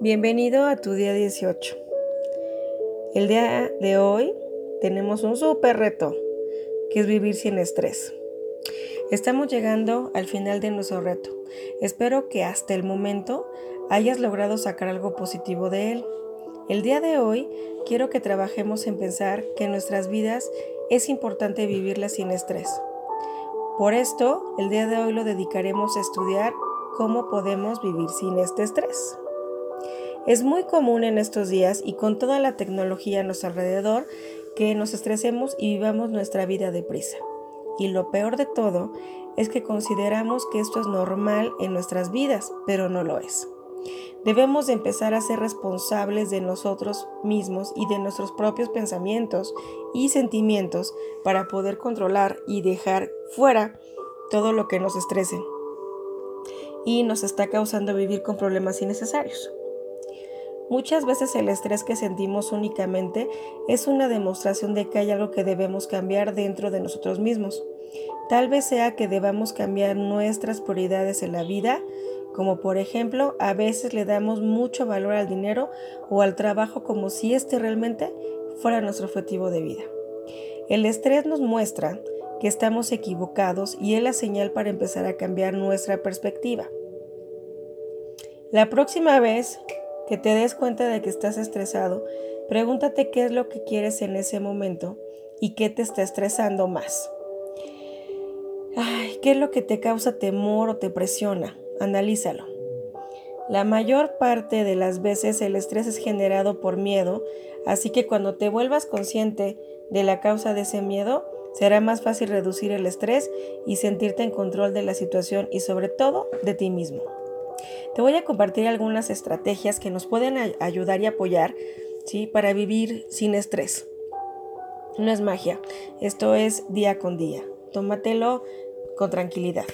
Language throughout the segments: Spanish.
Bienvenido a tu día 18. El día de hoy tenemos un súper reto, que es vivir sin estrés. Estamos llegando al final de nuestro reto. Espero que hasta el momento hayas logrado sacar algo positivo de él. El día de hoy quiero que trabajemos en pensar que en nuestras vidas es importante vivirlas sin estrés. Por esto, el día de hoy lo dedicaremos a estudiar cómo podemos vivir sin este estrés. Es muy común en estos días y con toda la tecnología a nuestro alrededor que nos estresemos y vivamos nuestra vida deprisa. Y lo peor de todo es que consideramos que esto es normal en nuestras vidas, pero no lo es. Debemos de empezar a ser responsables de nosotros mismos y de nuestros propios pensamientos y sentimientos para poder controlar y dejar fuera todo lo que nos estrese y nos está causando vivir con problemas innecesarios. Muchas veces el estrés que sentimos únicamente es una demostración de que hay algo que debemos cambiar dentro de nosotros mismos. Tal vez sea que debamos cambiar nuestras prioridades en la vida, como por ejemplo, a veces le damos mucho valor al dinero o al trabajo como si este realmente fuera nuestro objetivo de vida. El estrés nos muestra que estamos equivocados y es la señal para empezar a cambiar nuestra perspectiva. La próxima vez que te des cuenta de que estás estresado, pregúntate qué es lo que quieres en ese momento y qué te está estresando más. Ay, ¿qué es lo que te causa temor o te presiona? Analízalo. La mayor parte de las veces el estrés es generado por miedo, así que cuando te vuelvas consciente de la causa de ese miedo, será más fácil reducir el estrés y sentirte en control de la situación y sobre todo de ti mismo. Te voy a compartir algunas estrategias que nos pueden ayudar y apoyar ¿sí? para vivir sin estrés. No es magia, esto es día con día. Tómatelo con tranquilidad.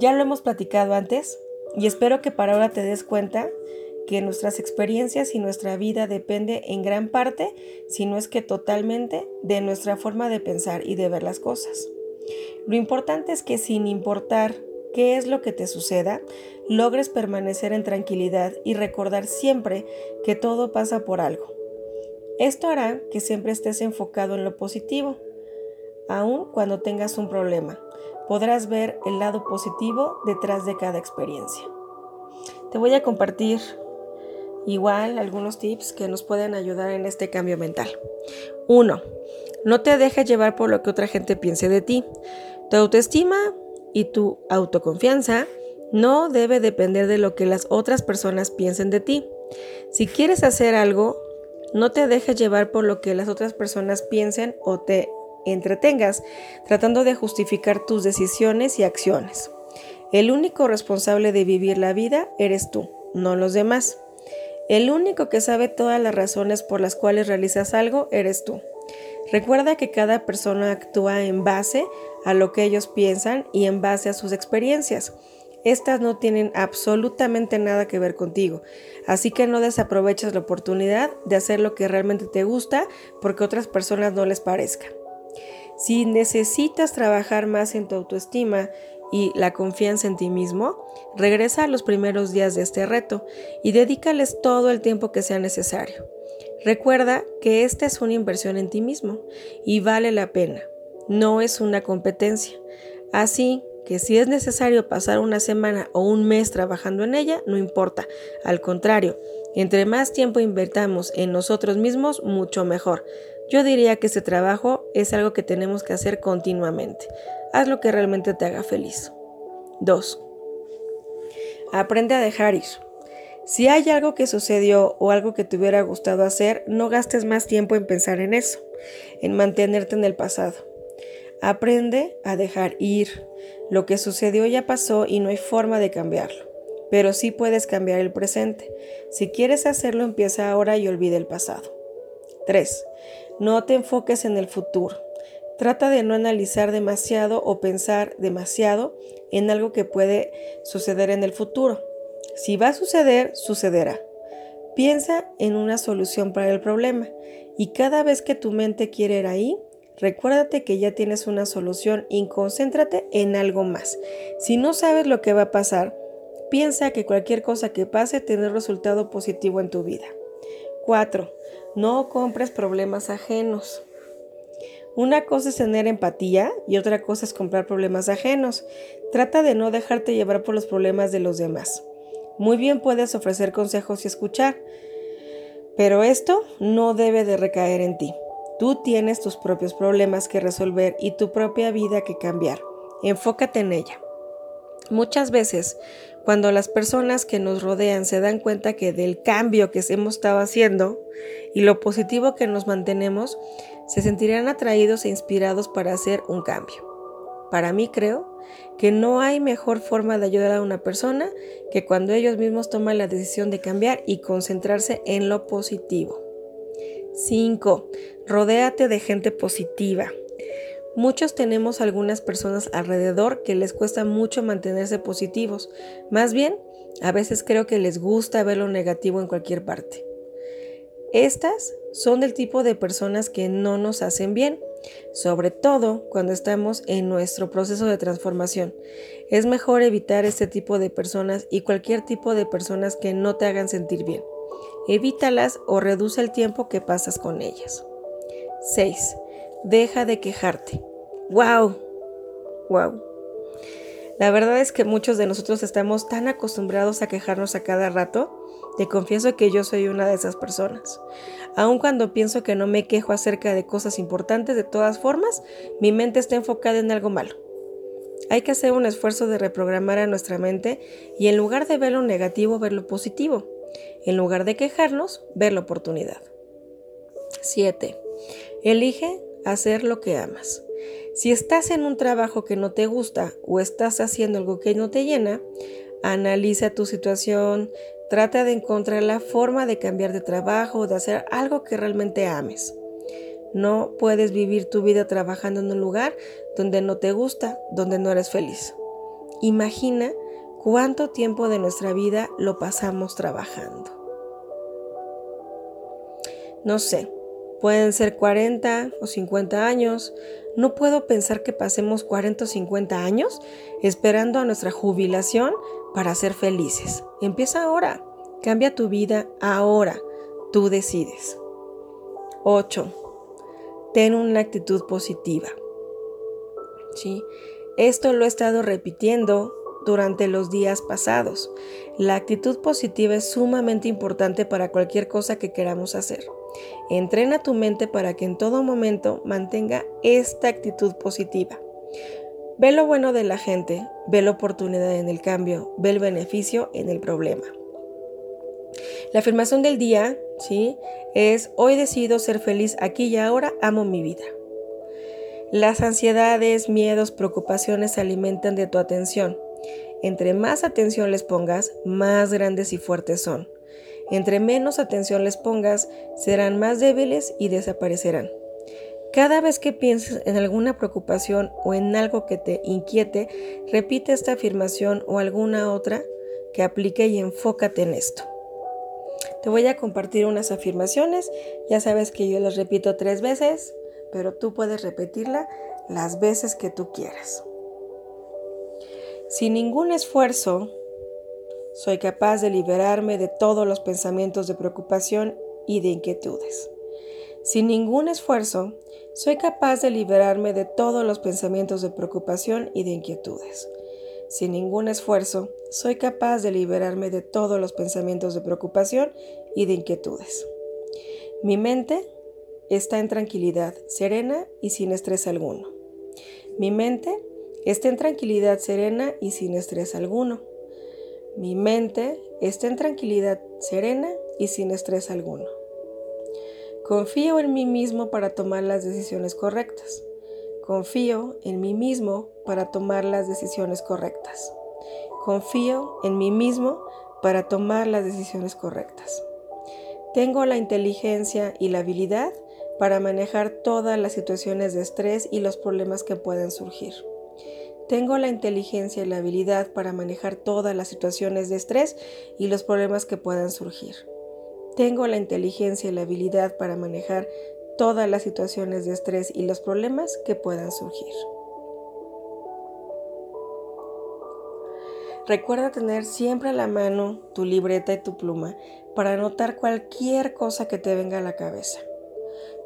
Ya lo hemos platicado antes y espero que para ahora te des cuenta que nuestras experiencias y nuestra vida depende en gran parte, si no es que totalmente, de nuestra forma de pensar y de ver las cosas. Lo importante es que sin importar qué es lo que te suceda, logres permanecer en tranquilidad y recordar siempre que todo pasa por algo. Esto hará que siempre estés enfocado en lo positivo, aun cuando tengas un problema. Podrás ver el lado positivo detrás de cada experiencia. Te voy a compartir igual algunos tips que nos pueden ayudar en este cambio mental. 1. No te dejes llevar por lo que otra gente piense de ti. Tu autoestima y tu autoconfianza no debe depender de lo que las otras personas piensen de ti. Si quieres hacer algo, no te dejes llevar por lo que las otras personas piensen o te entretengas tratando de justificar tus decisiones y acciones. El único responsable de vivir la vida eres tú, no los demás. El único que sabe todas las razones por las cuales realizas algo eres tú. Recuerda que cada persona actúa en base a lo que ellos piensan y en base a sus experiencias. Estas no tienen absolutamente nada que ver contigo, así que no desaproveches la oportunidad de hacer lo que realmente te gusta porque otras personas no les parezca. Si necesitas trabajar más en tu autoestima y la confianza en ti mismo, regresa a los primeros días de este reto y dedícales todo el tiempo que sea necesario. Recuerda que esta es una inversión en ti mismo y vale la pena, no es una competencia. Así que si es necesario pasar una semana o un mes trabajando en ella, no importa. Al contrario, entre más tiempo invertamos en nosotros mismos, mucho mejor. Yo diría que ese trabajo es algo que tenemos que hacer continuamente. Haz lo que realmente te haga feliz. 2. Aprende a dejar ir. Si hay algo que sucedió o algo que te hubiera gustado hacer, no gastes más tiempo en pensar en eso, en mantenerte en el pasado. Aprende a dejar ir. Lo que sucedió ya pasó y no hay forma de cambiarlo, pero sí puedes cambiar el presente. Si quieres hacerlo, empieza ahora y olvida el pasado. 3. No te enfoques en el futuro. Trata de no analizar demasiado o pensar demasiado en algo que puede suceder en el futuro. Si va a suceder, sucederá. Piensa en una solución para el problema y cada vez que tu mente quiere ir ahí, recuérdate que ya tienes una solución y concéntrate en algo más. Si no sabes lo que va a pasar, piensa que cualquier cosa que pase tendrá resultado positivo en tu vida. 4. No compres problemas ajenos. Una cosa es tener empatía y otra cosa es comprar problemas ajenos. Trata de no dejarte llevar por los problemas de los demás. Muy bien puedes ofrecer consejos y escuchar, pero esto no debe de recaer en ti. Tú tienes tus propios problemas que resolver y tu propia vida que cambiar. Enfócate en ella. Muchas veces, cuando las personas que nos rodean se dan cuenta que del cambio que hemos estado haciendo y lo positivo que nos mantenemos, se sentirán atraídos e inspirados para hacer un cambio. Para mí creo que no hay mejor forma de ayudar a una persona que cuando ellos mismos toman la decisión de cambiar y concentrarse en lo positivo. 5. Rodéate de gente positiva. Muchos tenemos algunas personas alrededor que les cuesta mucho mantenerse positivos. Más bien, a veces creo que les gusta ver lo negativo en cualquier parte. Estas son del tipo de personas que no nos hacen bien, sobre todo cuando estamos en nuestro proceso de transformación. Es mejor evitar este tipo de personas y cualquier tipo de personas que no te hagan sentir bien. Evítalas o reduce el tiempo que pasas con ellas. 6. Deja de quejarte. ¡Wow! ¡Wow! La verdad es que muchos de nosotros estamos tan acostumbrados a quejarnos a cada rato te confieso que yo soy una de esas personas. Aun cuando pienso que no me quejo acerca de cosas importantes, de todas formas, mi mente está enfocada en algo malo. Hay que hacer un esfuerzo de reprogramar a nuestra mente y en lugar de ver lo negativo, ver lo positivo. En lugar de quejarnos, ver la oportunidad. 7. Elige hacer lo que amas. Si estás en un trabajo que no te gusta o estás haciendo algo que no te llena, analiza tu situación, Trata de encontrar la forma de cambiar de trabajo o de hacer algo que realmente ames. No puedes vivir tu vida trabajando en un lugar donde no te gusta, donde no eres feliz. Imagina cuánto tiempo de nuestra vida lo pasamos trabajando. No sé, pueden ser 40 o 50 años. No puedo pensar que pasemos 40 o 50 años esperando a nuestra jubilación para ser felices. Empieza ahora. Cambia tu vida ahora. Tú decides. 8. Ten una actitud positiva. ¿Sí? Esto lo he estado repitiendo durante los días pasados. La actitud positiva es sumamente importante para cualquier cosa que queramos hacer. Entrena tu mente para que en todo momento mantenga esta actitud positiva. Ve lo bueno de la gente, ve la oportunidad en el cambio, ve el beneficio en el problema. La afirmación del día, ¿sí? Es hoy decido ser feliz aquí y ahora, amo mi vida. Las ansiedades, miedos, preocupaciones se alimentan de tu atención. Entre más atención les pongas, más grandes y fuertes son. Entre menos atención les pongas, serán más débiles y desaparecerán. Cada vez que pienses en alguna preocupación o en algo que te inquiete, repite esta afirmación o alguna otra que aplique y enfócate en esto. Te voy a compartir unas afirmaciones, ya sabes que yo las repito tres veces, pero tú puedes repetirla las veces que tú quieras. Sin ningún esfuerzo, soy capaz de liberarme de todos los pensamientos de preocupación y de inquietudes. Sin ningún esfuerzo, soy capaz de liberarme de todos los pensamientos de preocupación y de inquietudes. Sin ningún esfuerzo, soy capaz de liberarme de todos los pensamientos de preocupación y de inquietudes. Mi mente está en tranquilidad, serena y sin estrés alguno. Mi mente está en tranquilidad serena y sin estrés alguno. Mi mente está en tranquilidad serena y sin estrés alguno. Confío en mí mismo para tomar las decisiones correctas. Confío en mí mismo para tomar las decisiones correctas. Confío en mí mismo para tomar las decisiones correctas. Tengo la inteligencia y la habilidad para manejar todas las situaciones de estrés y los problemas que puedan surgir. Tengo la inteligencia y la habilidad para manejar todas las situaciones de estrés y los problemas que puedan surgir. Tengo la inteligencia y la habilidad para manejar todas las situaciones de estrés y los problemas que puedan surgir. Recuerda tener siempre a la mano tu libreta y tu pluma para anotar cualquier cosa que te venga a la cabeza.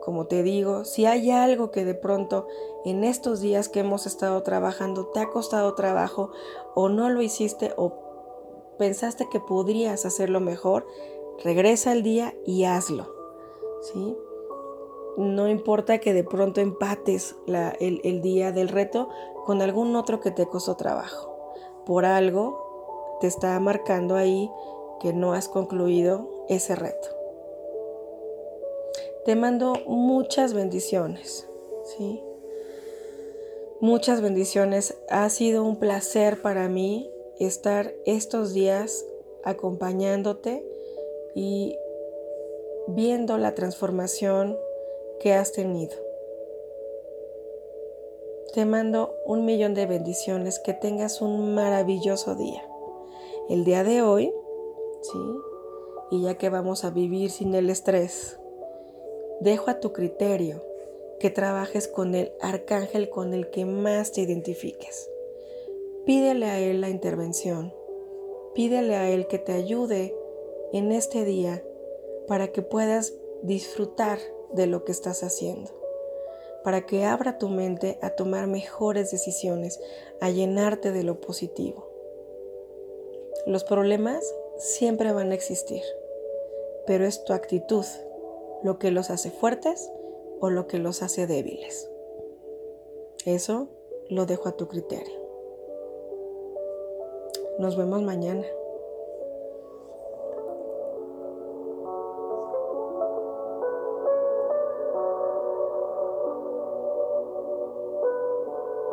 Como te digo, si hay algo que de pronto en estos días que hemos estado trabajando te ha costado trabajo o no lo hiciste o pensaste que podrías hacerlo mejor, regresa al día y hazlo. ¿sí? No importa que de pronto empates el, el día del reto con algún otro que te costó trabajo. Por algo te está marcando ahí que no has concluido ese reto. Te mando muchas bendiciones, ¿sí? Muchas bendiciones. Ha sido un placer para mí estar estos días acompañándote y viendo la transformación que has tenido. Te mando un millón de bendiciones, que tengas un maravilloso día. El día de hoy, ¿sí? Y ya que vamos a vivir sin el estrés, dejo a tu criterio que trabajes con el arcángel con el que más te identifiques. Pídele a él la intervención. Pídele a él que te ayude en este día para que puedas disfrutar de lo que estás haciendo, para que abra tu mente a tomar mejores decisiones, a llenarte de lo positivo. Los problemas siempre van a existir, pero es tu actitud lo que los hace fuertes o lo que los hace débiles. Eso lo dejo a tu criterio. Nos vemos mañana.